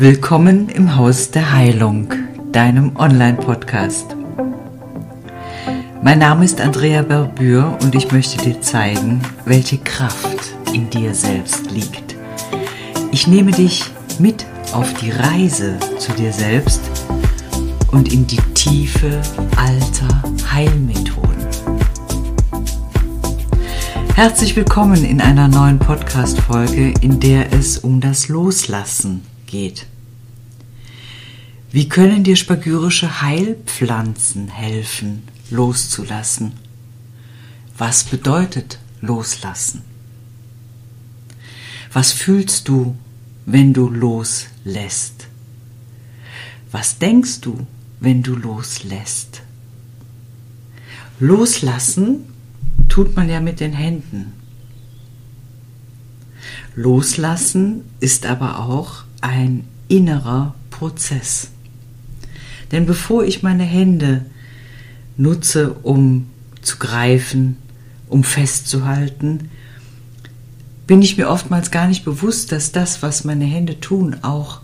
Willkommen im Haus der Heilung, deinem Online-Podcast. Mein Name ist Andrea Berbür und ich möchte dir zeigen, welche Kraft in dir selbst liegt. Ich nehme dich mit auf die Reise zu dir selbst und in die Tiefe alter Heilmethoden. Herzlich willkommen in einer neuen Podcast-Folge, in der es um das Loslassen geht. Wie können dir spagyrische Heilpflanzen helfen, loszulassen? Was bedeutet loslassen? Was fühlst du, wenn du loslässt? Was denkst du, wenn du loslässt? Loslassen tut man ja mit den Händen. Loslassen ist aber auch ein innerer Prozess. Denn bevor ich meine Hände nutze, um zu greifen, um festzuhalten, bin ich mir oftmals gar nicht bewusst, dass das, was meine Hände tun, auch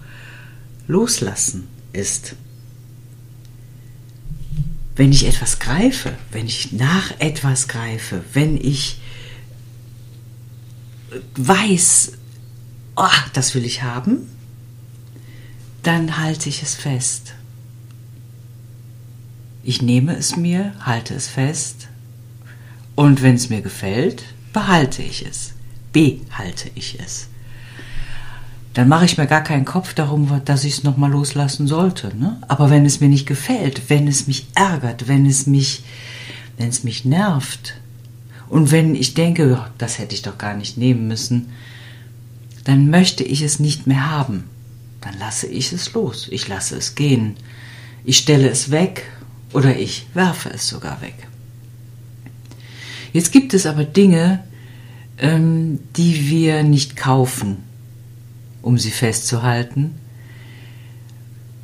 loslassen ist. Wenn ich etwas greife, wenn ich nach etwas greife, wenn ich weiß, oh, das will ich haben, dann halte ich es fest. Ich nehme es mir, halte es fest und wenn es mir gefällt, behalte ich es, behalte ich es. Dann mache ich mir gar keinen Kopf darum, dass ich es nochmal loslassen sollte. Ne? Aber wenn es mir nicht gefällt, wenn es mich ärgert, wenn es mich, wenn es mich nervt und wenn ich denke, das hätte ich doch gar nicht nehmen müssen, dann möchte ich es nicht mehr haben dann lasse ich es los, ich lasse es gehen, ich stelle es weg oder ich werfe es sogar weg. Jetzt gibt es aber Dinge, ähm, die wir nicht kaufen, um sie festzuhalten,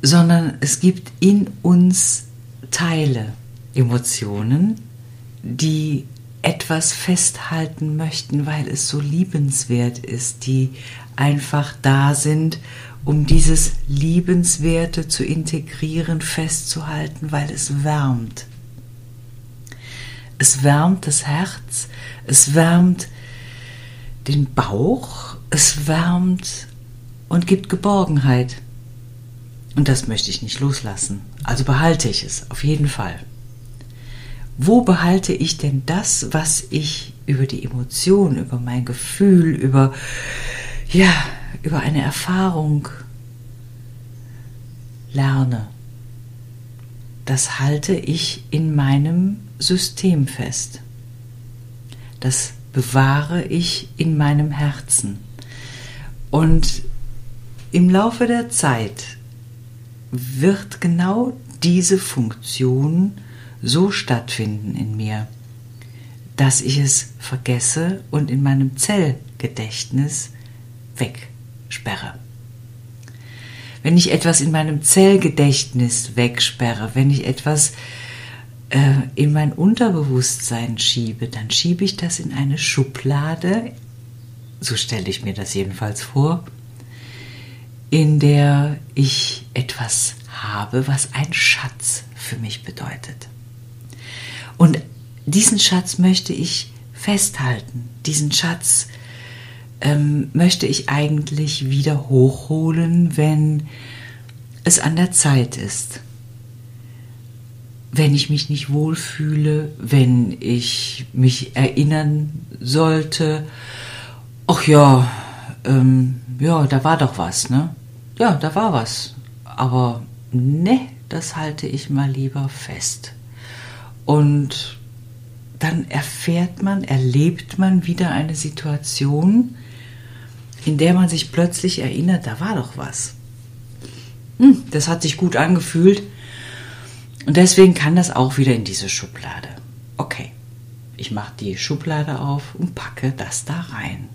sondern es gibt in uns Teile, Emotionen, die etwas festhalten möchten, weil es so liebenswert ist, die einfach da sind um dieses Liebenswerte zu integrieren, festzuhalten, weil es wärmt. Es wärmt das Herz, es wärmt den Bauch, es wärmt und gibt Geborgenheit. Und das möchte ich nicht loslassen. Also behalte ich es, auf jeden Fall. Wo behalte ich denn das, was ich über die Emotion, über mein Gefühl, über, ja, über eine Erfahrung lerne. Das halte ich in meinem System fest. Das bewahre ich in meinem Herzen. Und im Laufe der Zeit wird genau diese Funktion so stattfinden in mir, dass ich es vergesse und in meinem Zellgedächtnis weg wegsperre. Wenn ich etwas in meinem Zellgedächtnis wegsperre, wenn ich etwas äh, in mein Unterbewusstsein schiebe, dann schiebe ich das in eine Schublade, so stelle ich mir das jedenfalls vor, in der ich etwas habe, was ein Schatz für mich bedeutet. Und diesen Schatz möchte ich festhalten, diesen Schatz ähm, möchte ich eigentlich wieder hochholen, wenn es an der Zeit ist. Wenn ich mich nicht wohlfühle, wenn ich mich erinnern sollte, ach ja, ähm, ja, da war doch was, ne? Ja, da war was. Aber ne, das halte ich mal lieber fest. Und dann erfährt man, erlebt man wieder eine Situation, in der man sich plötzlich erinnert, da war doch was. Hm, das hat sich gut angefühlt. Und deswegen kann das auch wieder in diese Schublade. Okay, ich mache die Schublade auf und packe das da rein.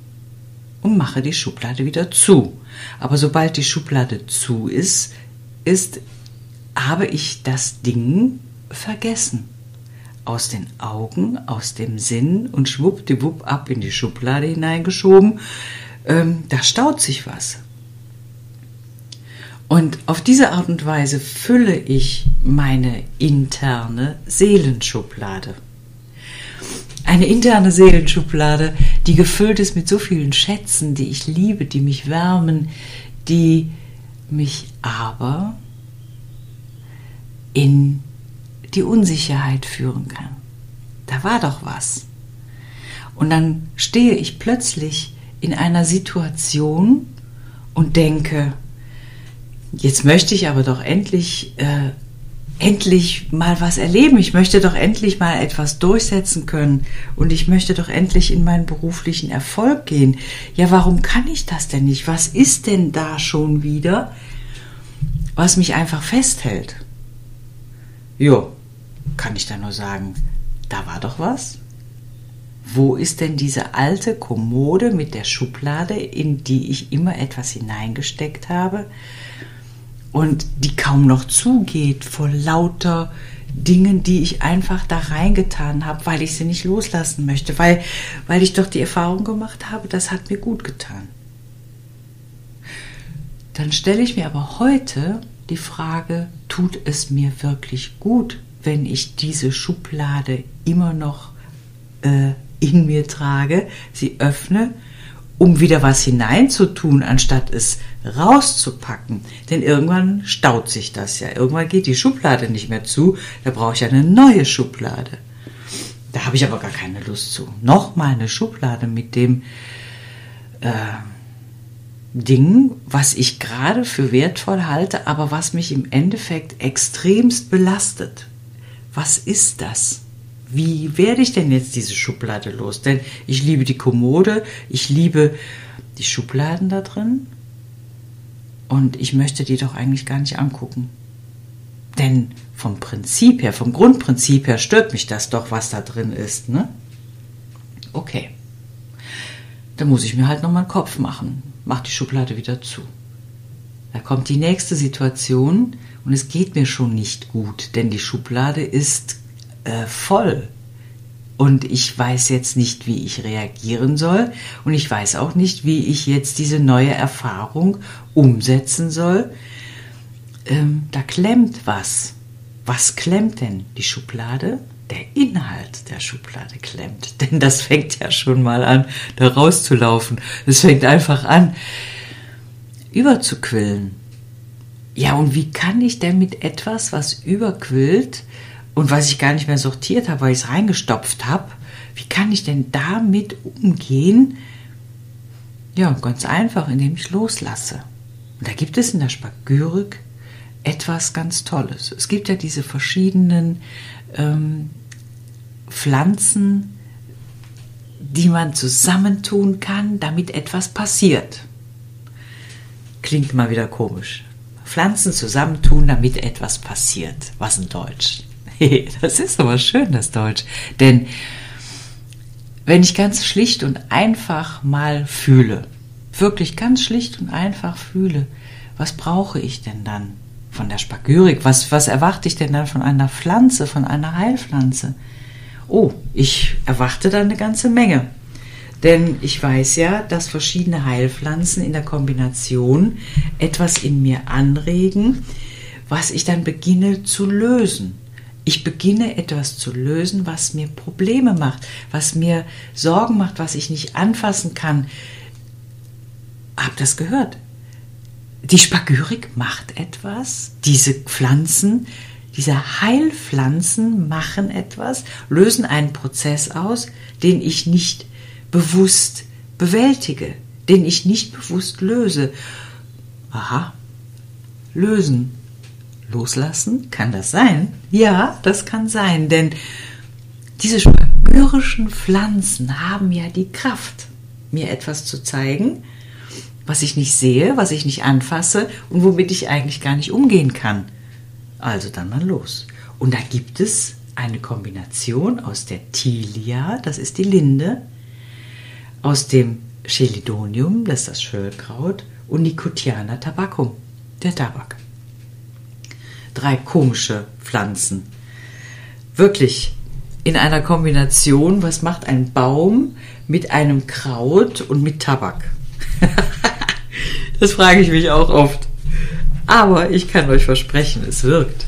Und mache die Schublade wieder zu. Aber sobald die Schublade zu ist, ist, habe ich das Ding vergessen. Aus den Augen, aus dem Sinn und schwuppdiwupp ab in die Schublade hineingeschoben ähm, da staut sich was. Und auf diese Art und Weise fülle ich meine interne Seelenschublade. Eine interne Seelenschublade, die gefüllt ist mit so vielen Schätzen, die ich liebe, die mich wärmen, die mich aber in die Unsicherheit führen kann. Da war doch was. Und dann stehe ich plötzlich in einer Situation und denke, jetzt möchte ich aber doch endlich, äh, endlich mal was erleben. Ich möchte doch endlich mal etwas durchsetzen können und ich möchte doch endlich in meinen beruflichen Erfolg gehen. Ja, warum kann ich das denn nicht? Was ist denn da schon wieder, was mich einfach festhält? Jo, kann ich da nur sagen, da war doch was. Wo ist denn diese alte Kommode mit der Schublade, in die ich immer etwas hineingesteckt habe und die kaum noch zugeht vor lauter Dingen, die ich einfach da reingetan habe, weil ich sie nicht loslassen möchte, weil, weil ich doch die Erfahrung gemacht habe, das hat mir gut getan. Dann stelle ich mir aber heute die Frage, tut es mir wirklich gut, wenn ich diese Schublade immer noch äh, in mir trage, sie öffne, um wieder was hineinzutun, anstatt es rauszupacken. Denn irgendwann staut sich das ja. Irgendwann geht die Schublade nicht mehr zu. Da brauche ich eine neue Schublade. Da habe ich aber gar keine Lust zu. Nochmal eine Schublade mit dem äh, Ding, was ich gerade für wertvoll halte, aber was mich im Endeffekt extremst belastet. Was ist das? Wie werde ich denn jetzt diese Schublade los? Denn ich liebe die Kommode, ich liebe die Schubladen da drin und ich möchte die doch eigentlich gar nicht angucken. Denn vom Prinzip her, vom Grundprinzip her stört mich das doch, was da drin ist, ne? Okay. Dann muss ich mir halt nochmal einen Kopf machen. Mach die Schublade wieder zu. Da kommt die nächste Situation und es geht mir schon nicht gut, denn die Schublade ist äh, voll. Und ich weiß jetzt nicht, wie ich reagieren soll. Und ich weiß auch nicht, wie ich jetzt diese neue Erfahrung umsetzen soll. Ähm, da klemmt was. Was klemmt denn? Die Schublade? Der Inhalt der Schublade klemmt. Denn das fängt ja schon mal an, da rauszulaufen. Es fängt einfach an, überzuquillen. Ja, und wie kann ich denn mit etwas, was überquillt, und was ich gar nicht mehr sortiert habe, weil ich es reingestopft habe, wie kann ich denn damit umgehen? Ja, ganz einfach, indem ich loslasse. Und da gibt es in der Spagyrik etwas ganz Tolles. Es gibt ja diese verschiedenen ähm, Pflanzen, die man zusammentun kann, damit etwas passiert. Klingt mal wieder komisch. Pflanzen zusammentun, damit etwas passiert. Was in Deutsch? Das ist aber schön, das Deutsch. Denn wenn ich ganz schlicht und einfach mal fühle, wirklich ganz schlicht und einfach fühle, was brauche ich denn dann von der Spagyrik? Was, was erwarte ich denn dann von einer Pflanze, von einer Heilpflanze? Oh, ich erwarte da eine ganze Menge. Denn ich weiß ja, dass verschiedene Heilpflanzen in der Kombination etwas in mir anregen, was ich dann beginne zu lösen. Ich beginne etwas zu lösen, was mir Probleme macht, was mir Sorgen macht, was ich nicht anfassen kann. Habt das gehört? Die Spagyrik macht etwas, diese Pflanzen, diese Heilpflanzen machen etwas, lösen einen Prozess aus, den ich nicht bewusst bewältige, den ich nicht bewusst löse. Aha, lösen. Loslassen? Kann das sein? Ja, das kann sein, denn diese spagyrischen Pflanzen haben ja die Kraft, mir etwas zu zeigen, was ich nicht sehe, was ich nicht anfasse und womit ich eigentlich gar nicht umgehen kann. Also dann mal los. Und da gibt es eine Kombination aus der Tilia, das ist die Linde, aus dem Chelidonium, das ist das Schöllkraut, und Nicotiana tabacum, der Tabak drei komische Pflanzen. Wirklich in einer Kombination, was macht ein Baum mit einem Kraut und mit Tabak? das frage ich mich auch oft. Aber ich kann euch versprechen, es wirkt.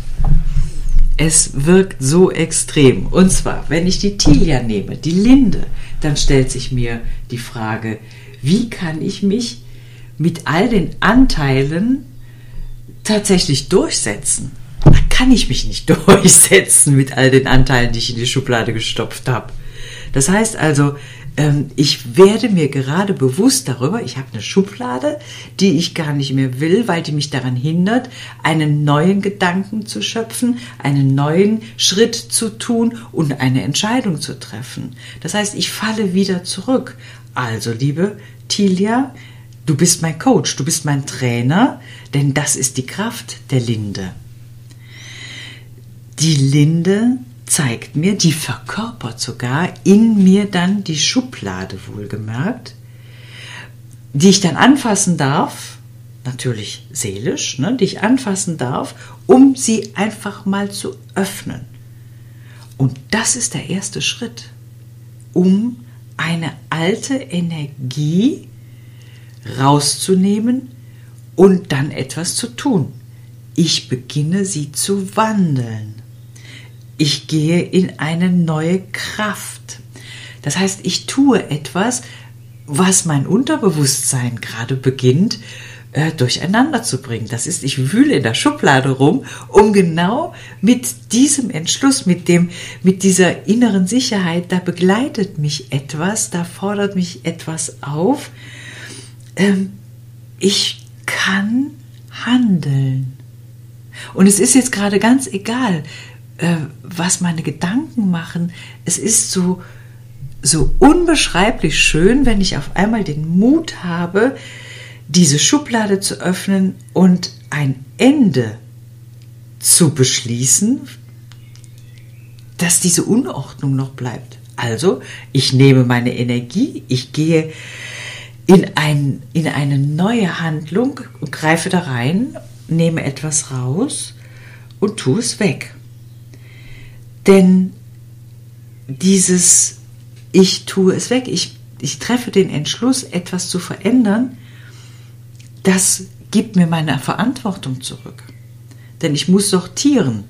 Es wirkt so extrem. Und zwar, wenn ich die Tilia nehme, die Linde, dann stellt sich mir die Frage, wie kann ich mich mit all den Anteilen tatsächlich durchsetzen? Da kann ich mich nicht durchsetzen mit all den Anteilen, die ich in die Schublade gestopft habe. Das heißt also, ähm, ich werde mir gerade bewusst darüber, ich habe eine Schublade, die ich gar nicht mehr will, weil die mich daran hindert, einen neuen Gedanken zu schöpfen, einen neuen Schritt zu tun und eine Entscheidung zu treffen. Das heißt, ich falle wieder zurück. Also, liebe Tilia, du bist mein Coach, du bist mein Trainer, denn das ist die Kraft der Linde. Die Linde zeigt mir, die verkörpert sogar in mir dann die Schublade wohlgemerkt, die ich dann anfassen darf, natürlich seelisch, ne, die ich anfassen darf, um sie einfach mal zu öffnen. Und das ist der erste Schritt, um eine alte Energie rauszunehmen und dann etwas zu tun. Ich beginne sie zu wandeln. Ich gehe in eine neue Kraft. Das heißt, ich tue etwas, was mein Unterbewusstsein gerade beginnt äh, durcheinander zu bringen. Das ist, ich wühle in der Schublade rum, um genau mit diesem Entschluss, mit dem, mit dieser inneren Sicherheit, da begleitet mich etwas, da fordert mich etwas auf. Ähm, ich kann handeln. Und es ist jetzt gerade ganz egal, äh, was meine Gedanken machen. Es ist so, so unbeschreiblich schön, wenn ich auf einmal den Mut habe, diese Schublade zu öffnen und ein Ende zu beschließen, dass diese Unordnung noch bleibt. Also, ich nehme meine Energie, ich gehe in, ein, in eine neue Handlung und greife da rein, nehme etwas raus und tue es weg. Denn dieses Ich tue es weg, ich, ich treffe den Entschluss, etwas zu verändern, das gibt mir meine Verantwortung zurück. Denn ich muss sortieren.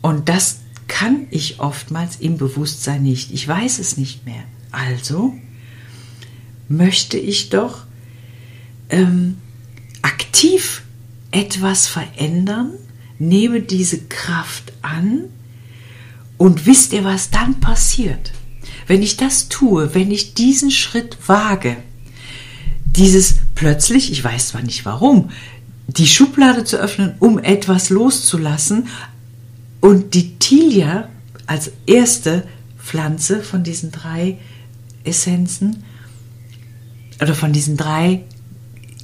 Und das kann ich oftmals im Bewusstsein nicht. Ich weiß es nicht mehr. Also möchte ich doch ähm, aktiv etwas verändern, nehme diese Kraft an und wisst ihr, was dann passiert? Wenn ich das tue, wenn ich diesen Schritt wage, dieses plötzlich, ich weiß zwar nicht warum, die Schublade zu öffnen, um etwas loszulassen und die Tilia als erste Pflanze von diesen drei Essenzen oder von diesen drei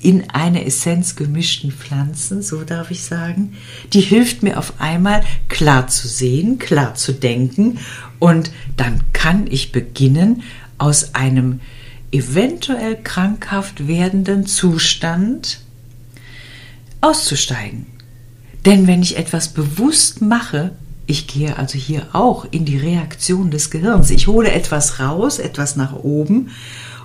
in eine Essenz gemischten Pflanzen, so darf ich sagen, die hilft mir auf einmal klar zu sehen, klar zu denken und dann kann ich beginnen, aus einem eventuell krankhaft werdenden Zustand auszusteigen. Denn wenn ich etwas bewusst mache, ich gehe also hier auch in die Reaktion des Gehirns. Ich hole etwas raus, etwas nach oben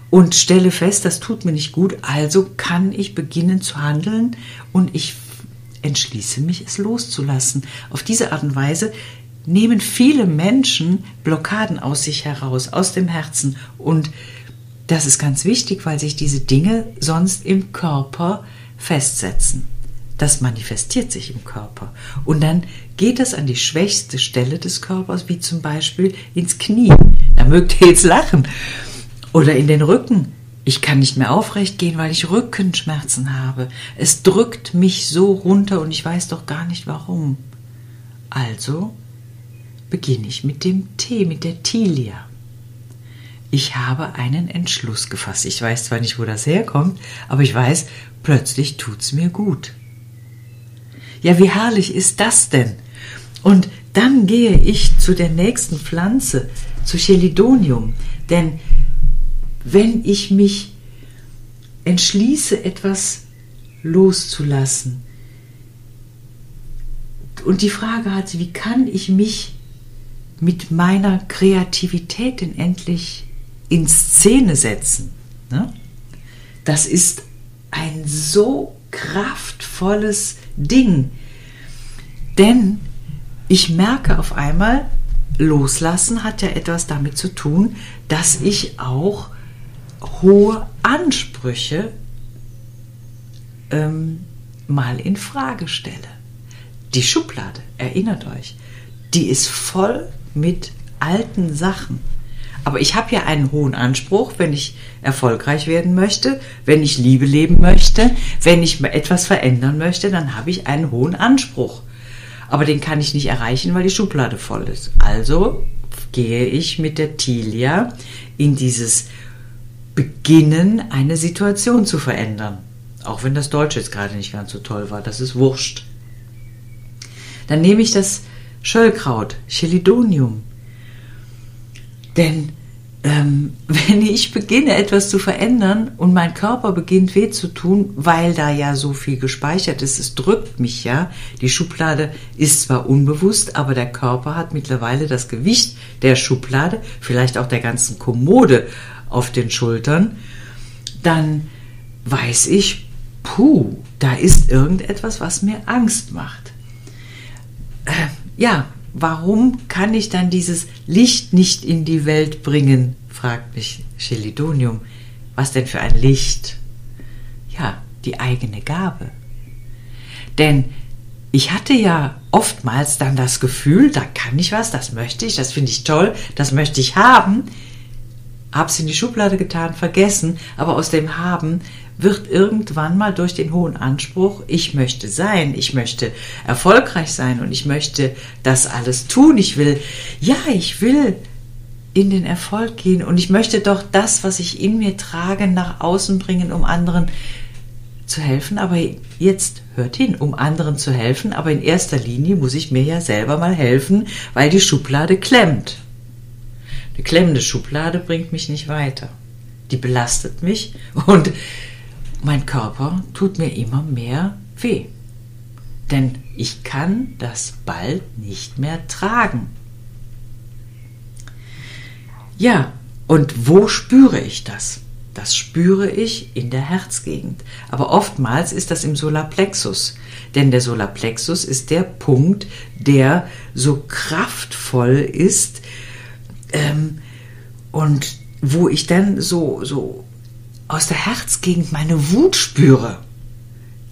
und stelle fest, das tut mir nicht gut, also kann ich beginnen zu handeln und ich entschließe mich, es loszulassen. Auf diese Art und Weise nehmen viele Menschen Blockaden aus sich heraus, aus dem Herzen und das ist ganz wichtig, weil sich diese Dinge sonst im Körper festsetzen. Das manifestiert sich im Körper. Und dann geht es an die schwächste Stelle des Körpers, wie zum Beispiel ins Knie. Da mögt ihr jetzt lachen. Oder in den Rücken. Ich kann nicht mehr aufrecht gehen, weil ich Rückenschmerzen habe. Es drückt mich so runter und ich weiß doch gar nicht warum. Also beginne ich mit dem Tee, mit der Tilia. Ich habe einen Entschluss gefasst. Ich weiß zwar nicht, wo das herkommt, aber ich weiß, plötzlich tut es mir gut. Ja, wie herrlich ist das denn? Und dann gehe ich zu der nächsten Pflanze, zu Chelidonium. Denn wenn ich mich entschließe, etwas loszulassen. Und die Frage hat, wie kann ich mich mit meiner Kreativität denn endlich in Szene setzen? Ne? Das ist ein so kraftvolles Ding. Denn ich merke auf einmal, loslassen hat ja etwas damit zu tun, dass ich auch hohe Ansprüche ähm, mal in Frage stelle. Die Schublade, erinnert euch, die ist voll mit alten Sachen. Aber ich habe ja einen hohen Anspruch, wenn ich erfolgreich werden möchte, wenn ich Liebe leben möchte, wenn ich etwas verändern möchte, dann habe ich einen hohen Anspruch. Aber den kann ich nicht erreichen, weil die Schublade voll ist. Also gehe ich mit der Tilia in dieses Beginnen, eine Situation zu verändern. Auch wenn das Deutsche jetzt gerade nicht ganz so toll war, das ist wurscht. Dann nehme ich das Schöllkraut, Chelidonium. Denn ähm, wenn ich beginne, etwas zu verändern und mein Körper beginnt weh zu tun, weil da ja so viel gespeichert ist, es drückt mich ja. Die Schublade ist zwar unbewusst, aber der Körper hat mittlerweile das Gewicht der Schublade, vielleicht auch der ganzen Kommode auf den Schultern. Dann weiß ich, puh, da ist irgendetwas, was mir Angst macht. Äh, ja, warum kann ich dann dieses Licht nicht in die Welt bringen? fragt mich Chelidonium. Was denn für ein Licht? Ja, die eigene Gabe. Denn ich hatte ja oftmals dann das Gefühl, da kann ich was, das möchte ich, das finde ich toll, das möchte ich haben. Hab's in die Schublade getan, vergessen, aber aus dem Haben wird irgendwann mal durch den hohen Anspruch, ich möchte sein, ich möchte erfolgreich sein und ich möchte das alles tun. Ich will, ja, ich will in den Erfolg gehen und ich möchte doch das, was ich in mir trage, nach außen bringen, um anderen zu helfen. Aber jetzt hört hin, um anderen zu helfen, aber in erster Linie muss ich mir ja selber mal helfen, weil die Schublade klemmt. Eine klemmende Schublade bringt mich nicht weiter. Die belastet mich und mein Körper tut mir immer mehr weh. Denn ich kann das bald nicht mehr tragen. Ja, und wo spüre ich das? Das spüre ich in der Herzgegend. Aber oftmals ist das im Solarplexus. Denn der Solarplexus ist der Punkt, der so kraftvoll ist ähm, und wo ich dann so, so aus der Herzgegend meine Wut spüre.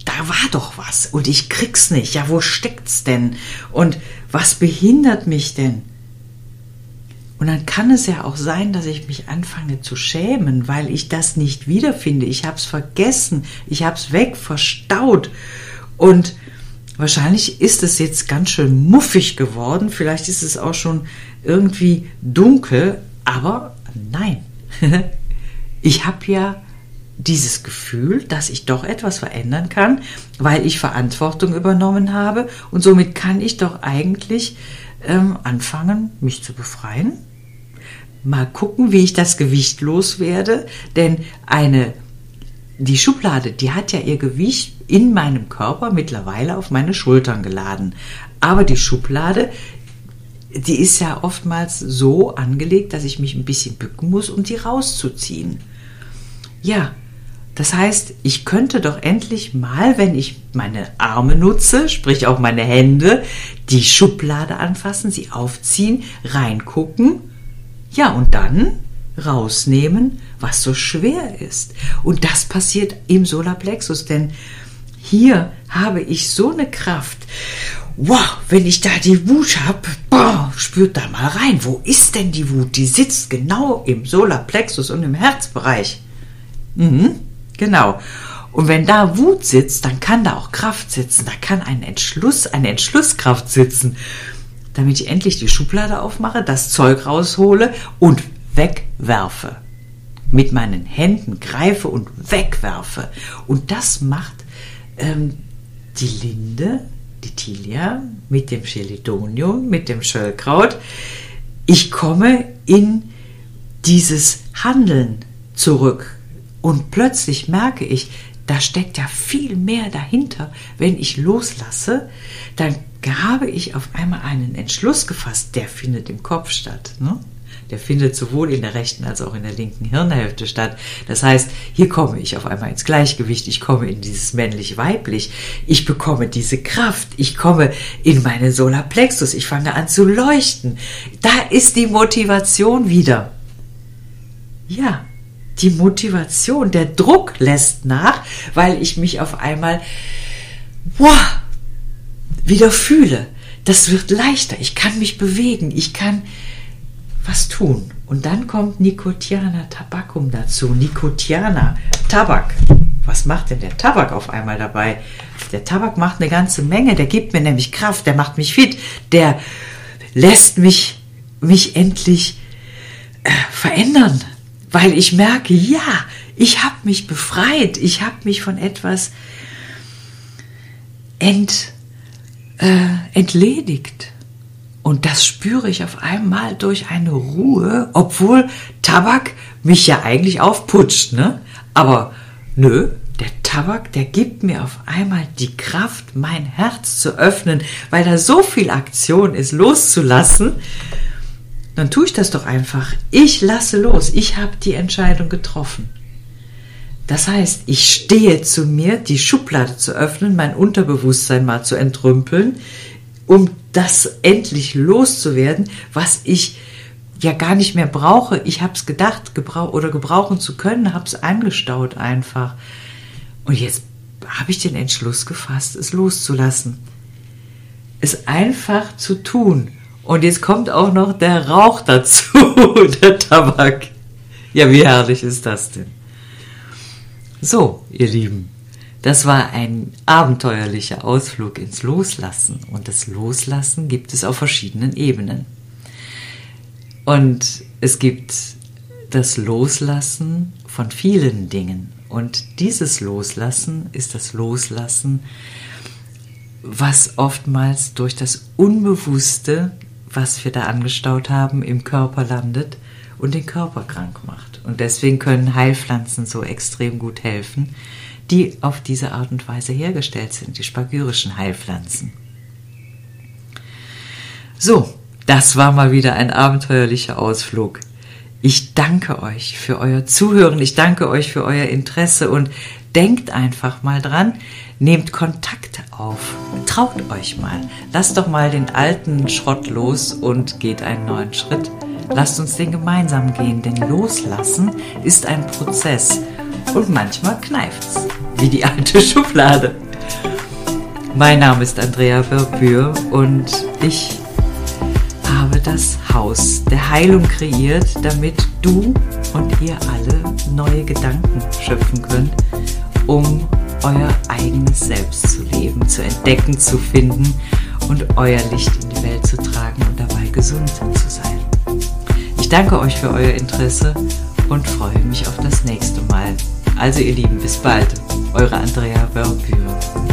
Da war doch was und ich krieg's nicht. Ja, wo steckt's denn? Und was behindert mich denn? Und dann kann es ja auch sein, dass ich mich anfange zu schämen, weil ich das nicht wiederfinde. Ich hab's vergessen, ich hab's weg, verstaut. Und wahrscheinlich ist es jetzt ganz schön muffig geworden. Vielleicht ist es auch schon irgendwie dunkel. Aber nein, ich habe ja dieses Gefühl, dass ich doch etwas verändern kann, weil ich Verantwortung übernommen habe und somit kann ich doch eigentlich ähm, anfangen, mich zu befreien. Mal gucken, wie ich das Gewicht loswerde, denn eine die Schublade, die hat ja ihr Gewicht in meinem Körper mittlerweile auf meine Schultern geladen. Aber die Schublade, die ist ja oftmals so angelegt, dass ich mich ein bisschen bücken muss, um die rauszuziehen. Ja, das heißt, ich könnte doch endlich mal, wenn ich meine Arme nutze, sprich auch meine Hände, die Schublade anfassen, sie aufziehen, reingucken, ja, und dann rausnehmen, was so schwer ist. Und das passiert im Solarplexus, denn hier habe ich so eine Kraft wow, wenn ich da die Wut habe, spürt da mal rein, wo ist denn die Wut? Die sitzt genau im Solarplexus und im Herzbereich. Mhm, genau. Und wenn da Wut sitzt, dann kann da auch Kraft sitzen, da kann ein Entschluss, eine Entschlusskraft sitzen, damit ich endlich die Schublade aufmache, das Zeug raushole und wegwerfe. Mit meinen Händen greife und wegwerfe. Und das macht ähm, die Linde die Tilia mit dem Chelidonium, mit dem Schöllkraut. Ich komme in dieses Handeln zurück und plötzlich merke ich, da steckt ja viel mehr dahinter. Wenn ich loslasse, dann habe ich auf einmal einen Entschluss gefasst, der findet im Kopf statt. Ne? Der findet sowohl in der rechten als auch in der linken Hirnhälfte statt. Das heißt, hier komme ich auf einmal ins Gleichgewicht, ich komme in dieses männlich-weiblich, ich bekomme diese Kraft, ich komme in meine Solarplexus, ich fange an zu leuchten. Da ist die Motivation wieder. Ja, die Motivation, der Druck lässt nach, weil ich mich auf einmal wow, wieder fühle. Das wird leichter, ich kann mich bewegen, ich kann was tun. Und dann kommt Nicotiana Tabacum dazu. Nicotiana, Tabak. Was macht denn der Tabak auf einmal dabei? Der Tabak macht eine ganze Menge, der gibt mir nämlich Kraft, der macht mich fit, der lässt mich, mich endlich äh, verändern, weil ich merke, ja, ich habe mich befreit, ich habe mich von etwas ent, äh, entledigt. Und das spüre ich auf einmal durch eine Ruhe, obwohl Tabak mich ja eigentlich aufputscht, ne? Aber nö, der Tabak, der gibt mir auf einmal die Kraft, mein Herz zu öffnen, weil da so viel Aktion ist, loszulassen. Dann tue ich das doch einfach. Ich lasse los. Ich habe die Entscheidung getroffen. Das heißt, ich stehe zu mir, die Schublade zu öffnen, mein Unterbewusstsein mal zu entrümpeln, um das endlich loszuwerden, was ich ja gar nicht mehr brauche. Ich habe es gedacht, gebrauch oder gebrauchen zu können, habe es angestaut einfach. Und jetzt habe ich den Entschluss gefasst, es loszulassen. Es einfach zu tun. Und jetzt kommt auch noch der Rauch dazu, der Tabak. Ja, wie herrlich ist das denn? So, ihr Lieben, das war ein abenteuerlicher Ausflug ins Loslassen. Und das Loslassen gibt es auf verschiedenen Ebenen. Und es gibt das Loslassen von vielen Dingen. Und dieses Loslassen ist das Loslassen, was oftmals durch das Unbewusste, was wir da angestaut haben, im Körper landet und den Körper krank macht. Und deswegen können Heilpflanzen so extrem gut helfen, die auf diese Art und Weise hergestellt sind, die spagyrischen Heilpflanzen. So, das war mal wieder ein abenteuerlicher Ausflug. Ich danke euch für euer Zuhören, ich danke euch für euer Interesse und denkt einfach mal dran, nehmt Kontakt auf, traut euch mal, lasst doch mal den alten Schrott los und geht einen neuen Schritt. Lasst uns den gemeinsam gehen, denn loslassen ist ein Prozess und manchmal kneift's, wie die alte Schublade. Mein Name ist Andrea Berbür und ich habe das Haus der Heilung kreiert, damit du und ihr alle neue Gedanken schöpfen könnt, um euer eigenes Selbst zu leben, zu entdecken, zu finden und euer Licht in die Welt zu tragen und dabei gesund zu sein. Ich danke euch für euer Interesse und freue mich auf das nächste Mal. Also ihr Lieben, bis bald. Eure Andrea Wörpür.